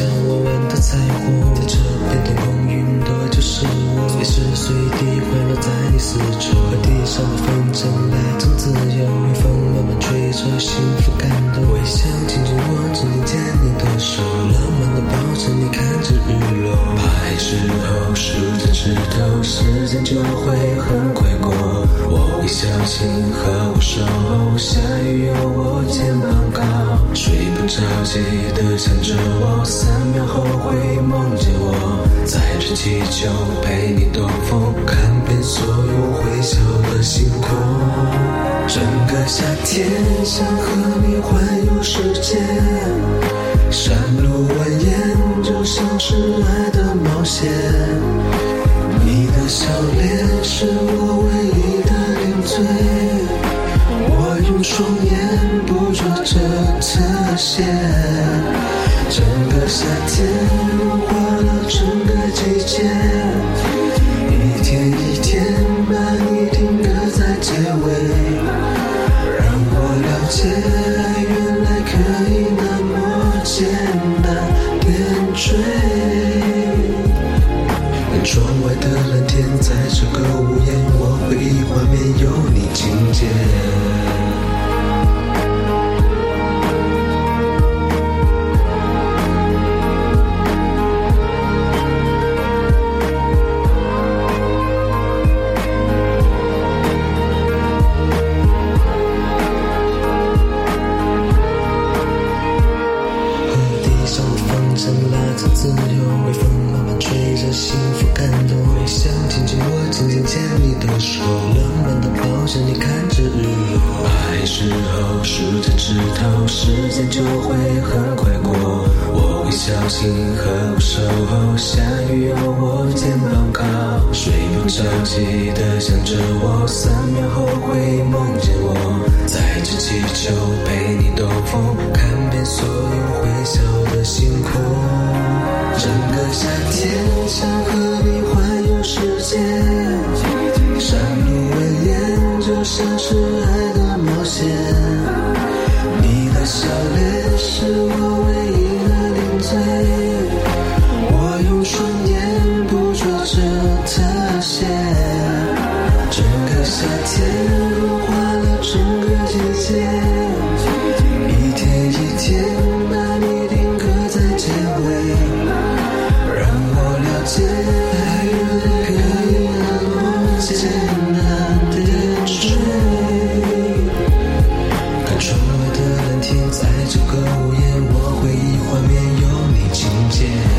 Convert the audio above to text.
万的彩虹，在这片天空，云朵就是我，随时随地环绕在你四周。和地上的风筝来种自由，微风慢慢吹着，幸福感动。微笑紧紧握着你牵你的手，浪漫的抱着你看着日落。怕黑时候数着指头，时间就会很快你。小心呵护守候，下雨有我肩膀靠，睡不着记得想着我，三秒后会梦见我，载着气球陪你兜风，看遍所有会笑的星空。整个夏天想和你环游世界，山路蜿蜒就像是爱的冒险。你的笑脸着特写。整个夏天融化了整个季节，一天一天把你定格在结尾，让我了解爱原来可以那么简单点缀。窗外的蓝天，在这个屋檐，我回忆画面有你情节。幸福感动。微笑紧紧握，紧紧牵你的手，浪漫的抱着你看着日落。爱时候数着指头，时间就会很快过。我会小心呵护守候，下雨有我肩膀靠，睡不着记得想着我，三秒后会梦见我，载着气球陪你兜风，想和你环游世界，山路蜿蜒就像是爱的冒险。你的笑脸是我唯一的零嘴，见。